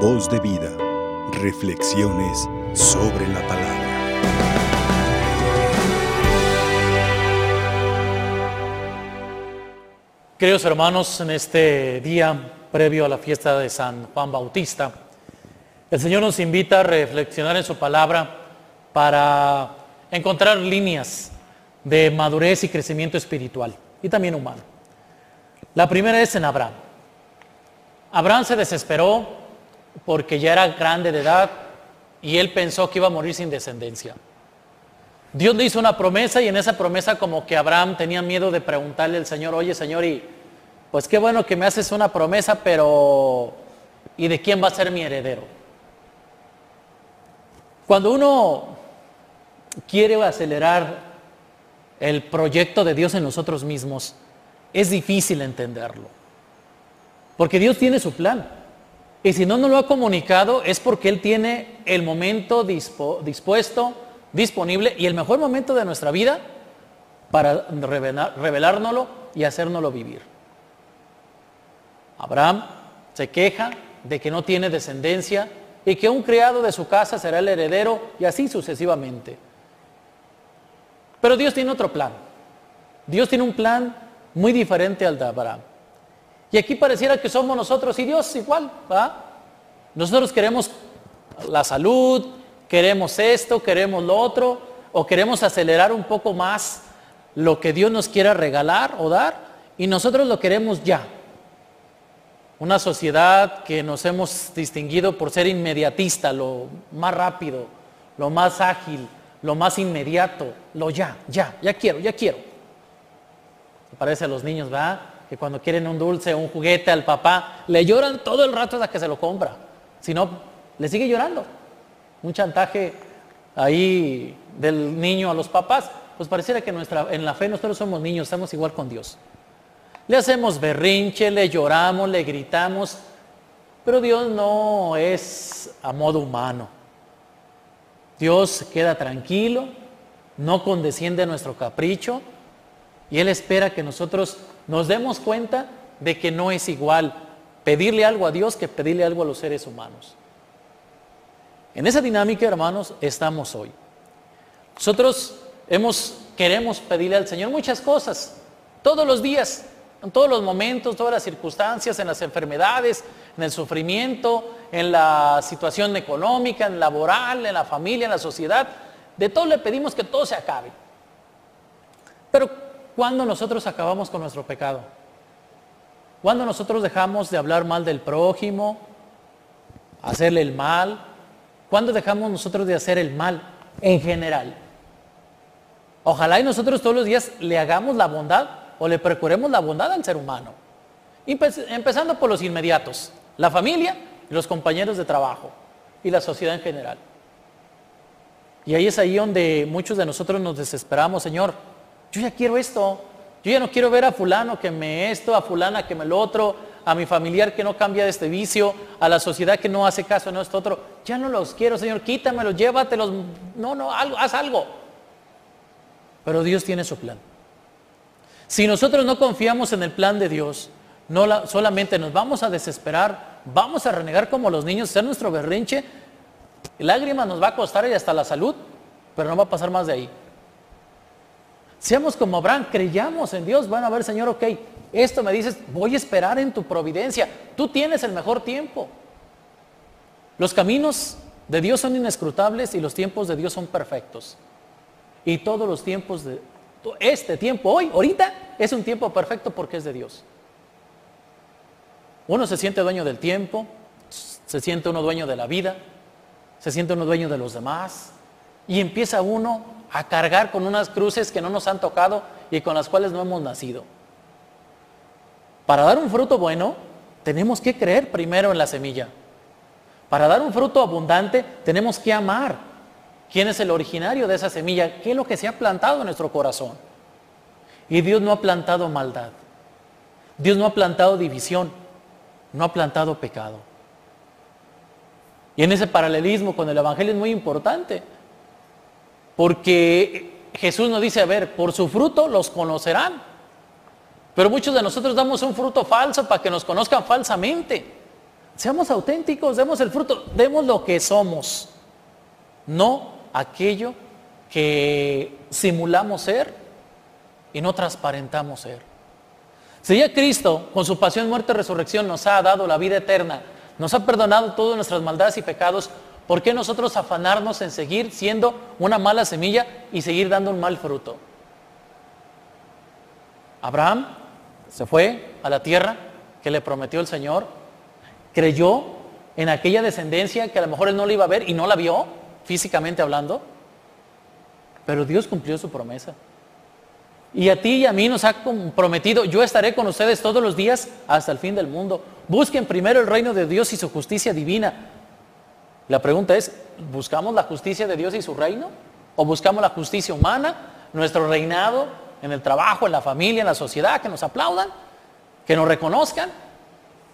Voz de vida. Reflexiones sobre la palabra. Queridos hermanos, en este día previo a la fiesta de San Juan Bautista, el Señor nos invita a reflexionar en su palabra para encontrar líneas de madurez y crecimiento espiritual y también humano. La primera es en Abraham. Abraham se desesperó porque ya era grande de edad y él pensó que iba a morir sin descendencia. Dios le hizo una promesa y en esa promesa como que Abraham tenía miedo de preguntarle al Señor, oye Señor, y pues qué bueno que me haces una promesa, pero ¿y de quién va a ser mi heredero? Cuando uno quiere acelerar el proyecto de Dios en nosotros mismos, es difícil entenderlo. Porque Dios tiene su plan. Y si no nos lo ha comunicado es porque Él tiene el momento dispuesto, disponible y el mejor momento de nuestra vida para revelárnoslo y hacérnoslo vivir. Abraham se queja de que no tiene descendencia y que un criado de su casa será el heredero y así sucesivamente. Pero Dios tiene otro plan. Dios tiene un plan muy diferente al de Abraham. Y aquí pareciera que somos nosotros y Dios igual, ¿va? Nosotros queremos la salud, queremos esto, queremos lo otro, o queremos acelerar un poco más lo que Dios nos quiera regalar o dar, y nosotros lo queremos ya. Una sociedad que nos hemos distinguido por ser inmediatista, lo más rápido, lo más ágil, lo más inmediato, lo ya, ya, ya quiero, ya quiero. parece a los niños, ¿verdad? Que cuando quieren un dulce o un juguete al papá, le lloran todo el rato hasta que se lo compra. Si no, le sigue llorando. Un chantaje ahí del niño a los papás, pues pareciera que nuestra, en la fe nosotros somos niños, estamos igual con Dios. Le hacemos berrinche, le lloramos, le gritamos, pero Dios no es a modo humano. Dios queda tranquilo, no condesciende nuestro capricho y Él espera que nosotros nos demos cuenta de que no es igual pedirle algo a Dios que pedirle algo a los seres humanos. En esa dinámica, hermanos, estamos hoy. Nosotros hemos, queremos pedirle al Señor muchas cosas, todos los días, en todos los momentos, todas las circunstancias, en las enfermedades, en el sufrimiento, en la situación económica, en laboral, en la familia, en la sociedad. De todo le pedimos que todo se acabe. Pero ¿cuándo nosotros acabamos con nuestro pecado? ¿Cuándo nosotros dejamos de hablar mal del prójimo, hacerle el mal? ¿Cuándo dejamos nosotros de hacer el mal en general? Ojalá y nosotros todos los días le hagamos la bondad o le procuremos la bondad al ser humano. Empezando por los inmediatos, la familia los compañeros de trabajo y la sociedad en general. Y ahí es ahí donde muchos de nosotros nos desesperamos, Señor, yo ya quiero esto, yo ya no quiero ver a fulano que me esto, a fulana que me lo otro, a mi familiar que no cambia de este vicio, a la sociedad que no hace caso en esto otro. Ya no los quiero, Señor, quítamelos, llévatelos. No, no, haz algo. Pero Dios tiene su plan. Si nosotros no confiamos en el plan de Dios, no solamente nos vamos a desesperar, vamos a renegar como los niños, ser nuestro berrinche, lágrimas nos va a costar y hasta la salud, pero no va a pasar más de ahí. Seamos como Abraham, creyamos en Dios, van a ver, Señor, ok, esto me dices, voy a esperar en tu providencia, tú tienes el mejor tiempo. Los caminos de Dios son inescrutables y los tiempos de Dios son perfectos. Y todos los tiempos de este tiempo hoy, ahorita, es un tiempo perfecto porque es de Dios. Uno se siente dueño del tiempo, se siente uno dueño de la vida, se siente uno dueño de los demás y empieza uno a cargar con unas cruces que no nos han tocado y con las cuales no hemos nacido. Para dar un fruto bueno, tenemos que creer primero en la semilla. Para dar un fruto abundante, tenemos que amar. ¿Quién es el originario de esa semilla? ¿Qué es lo que se ha plantado en nuestro corazón? Y Dios no ha plantado maldad. Dios no ha plantado división. No ha plantado pecado. Y en ese paralelismo con el Evangelio es muy importante. Porque Jesús nos dice, a ver, por su fruto los conocerán. Pero muchos de nosotros damos un fruto falso para que nos conozcan falsamente. Seamos auténticos, demos el fruto, demos lo que somos, no aquello que simulamos ser y no transparentamos ser. Si ya Cristo, con su pasión, muerte y resurrección, nos ha dado la vida eterna, nos ha perdonado todas nuestras maldades y pecados, ¿por qué nosotros afanarnos en seguir siendo una mala semilla y seguir dando un mal fruto? Abraham se fue a la tierra que le prometió el Señor, creyó en aquella descendencia que a lo mejor él no la iba a ver y no la vio, físicamente hablando, pero Dios cumplió su promesa. Y a ti y a mí nos ha prometido, yo estaré con ustedes todos los días hasta el fin del mundo. Busquen primero el reino de Dios y su justicia divina. La pregunta es, ¿buscamos la justicia de Dios y su reino? ¿O buscamos la justicia humana, nuestro reinado en el trabajo, en la familia, en la sociedad, que nos aplaudan, que nos reconozcan?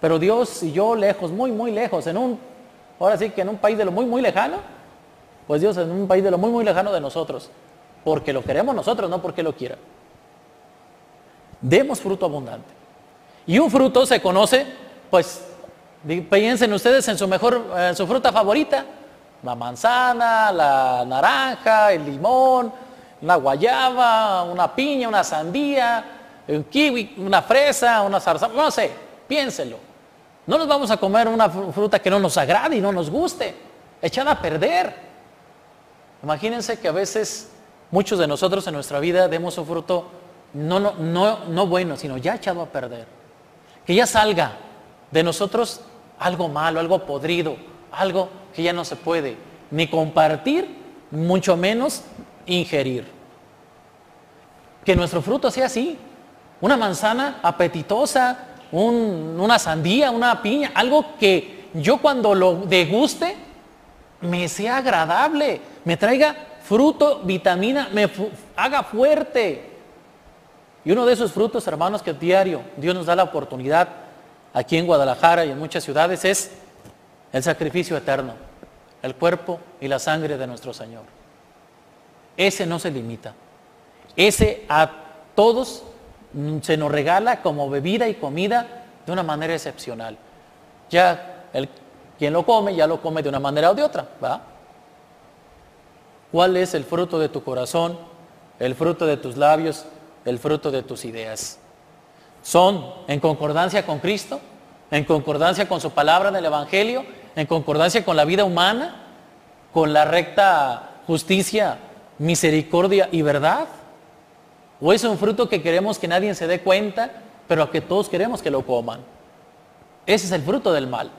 Pero Dios y yo lejos, muy, muy lejos, en un, ahora sí que en un país de lo muy, muy lejano, pues Dios en un país de lo muy, muy lejano de nosotros, porque lo queremos nosotros, no porque lo quiera. Demos fruto abundante. Y un fruto se conoce, pues, piensen ustedes en su mejor, en su fruta favorita, la manzana, la naranja, el limón, una guayaba, una piña, una sandía, un kiwi, una fresa, una zarza, no sé, piénselo. No nos vamos a comer una fruta que no nos agrade y no nos guste, echada a perder. Imagínense que a veces muchos de nosotros en nuestra vida demos un fruto no, no, no, no bueno, sino ya echado a perder. Que ya salga de nosotros algo malo, algo podrido, algo que ya no se puede ni compartir, mucho menos ingerir. Que nuestro fruto sea así, una manzana apetitosa, una sandía, una piña, algo que yo cuando lo deguste me sea agradable, me traiga fruto, vitamina, me haga fuerte. Y uno de esos frutos, hermanos, que diario Dios nos da la oportunidad aquí en Guadalajara y en muchas ciudades es el sacrificio eterno, el cuerpo y la sangre de nuestro Señor. Ese no se limita. Ese a todos se nos regala como bebida y comida de una manera excepcional. Ya el, quien lo come, ya lo come de una manera o de otra, ¿va? ¿Cuál es el fruto de tu corazón, el fruto de tus labios, el fruto de tus ideas? ¿Son en concordancia con Cristo? ¿En concordancia con su palabra en el Evangelio? ¿En concordancia con la vida humana? ¿Con la recta justicia, misericordia y verdad? ¿O es un fruto que queremos que nadie se dé cuenta, pero que todos queremos que lo coman? Ese es el fruto del mal.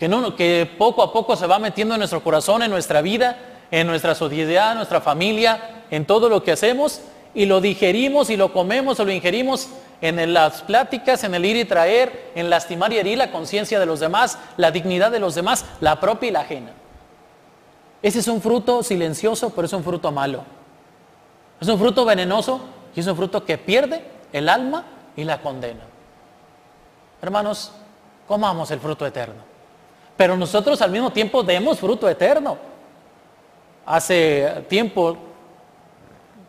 Que, que poco a poco se va metiendo en nuestro corazón, en nuestra vida, en nuestra sociedad, en nuestra familia, en todo lo que hacemos y lo digerimos y lo comemos o lo ingerimos en las pláticas, en el ir y traer, en lastimar y herir la conciencia de los demás, la dignidad de los demás, la propia y la ajena. Ese es un fruto silencioso, pero es un fruto malo. Es un fruto venenoso y es un fruto que pierde el alma y la condena. Hermanos, comamos el fruto eterno. Pero nosotros al mismo tiempo demos fruto eterno. Hace tiempo,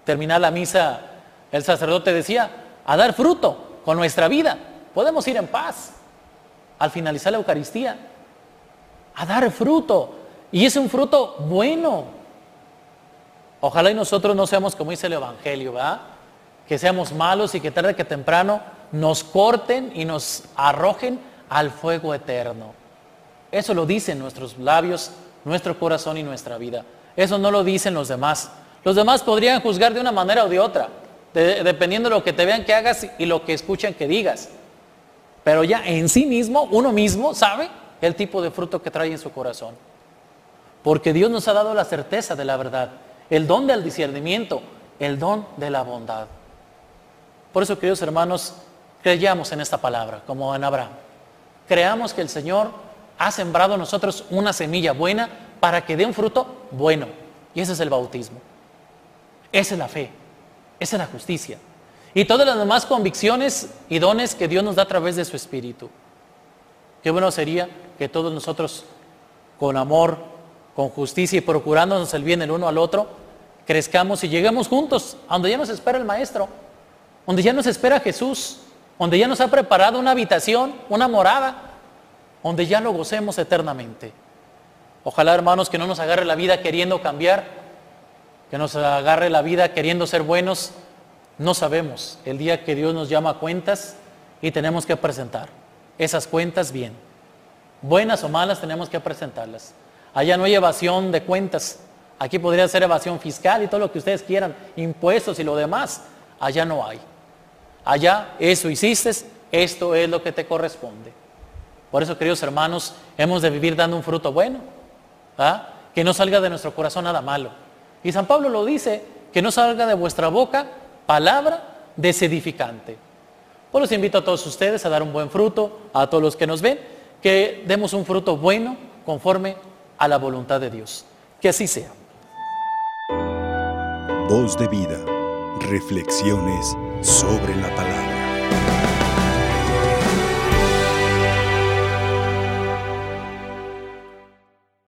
terminar la misa, el sacerdote decía, a dar fruto con nuestra vida. Podemos ir en paz al finalizar la Eucaristía. A dar fruto. Y es un fruto bueno, Ojalá y nosotros no seamos como dice el Evangelio, ¿verdad? Que seamos malos y que tarde que temprano nos corten y nos arrojen al fuego eterno. Eso lo dicen nuestros labios, nuestro corazón y nuestra vida. Eso no lo dicen los demás. Los demás podrían juzgar de una manera o de otra, dependiendo de lo que te vean que hagas y lo que escuchen que digas. Pero ya en sí mismo, uno mismo sabe el tipo de fruto que trae en su corazón. Porque Dios nos ha dado la certeza de la verdad el don del discernimiento, el don de la bondad. Por eso, queridos hermanos, creyamos en esta palabra, como en Abraham. Creamos que el Señor ha sembrado en nosotros una semilla buena para que dé un fruto bueno. Y ese es el bautismo. Esa es la fe. Esa es la justicia. Y todas las demás convicciones y dones que Dios nos da a través de su Espíritu. Qué bueno sería que todos nosotros, con amor, con justicia y procurándonos el bien el uno al otro, crezcamos y lleguemos juntos a donde ya nos espera el Maestro, donde ya nos espera Jesús, donde ya nos ha preparado una habitación, una morada, donde ya lo gocemos eternamente. Ojalá, hermanos, que no nos agarre la vida queriendo cambiar, que nos agarre la vida queriendo ser buenos. No sabemos el día que Dios nos llama a cuentas y tenemos que presentar esas cuentas bien. Buenas o malas tenemos que presentarlas. Allá no hay evasión de cuentas. Aquí podría ser evasión fiscal y todo lo que ustedes quieran, impuestos y lo demás. Allá no hay. Allá eso hiciste, esto es lo que te corresponde. Por eso, queridos hermanos, hemos de vivir dando un fruto bueno. ¿ah? Que no salga de nuestro corazón nada malo. Y San Pablo lo dice, que no salga de vuestra boca palabra desedificante. Pues los invito a todos ustedes a dar un buen fruto, a todos los que nos ven, que demos un fruto bueno conforme a la voluntad de Dios. Que así sea. Voz de vida. Reflexiones sobre la palabra.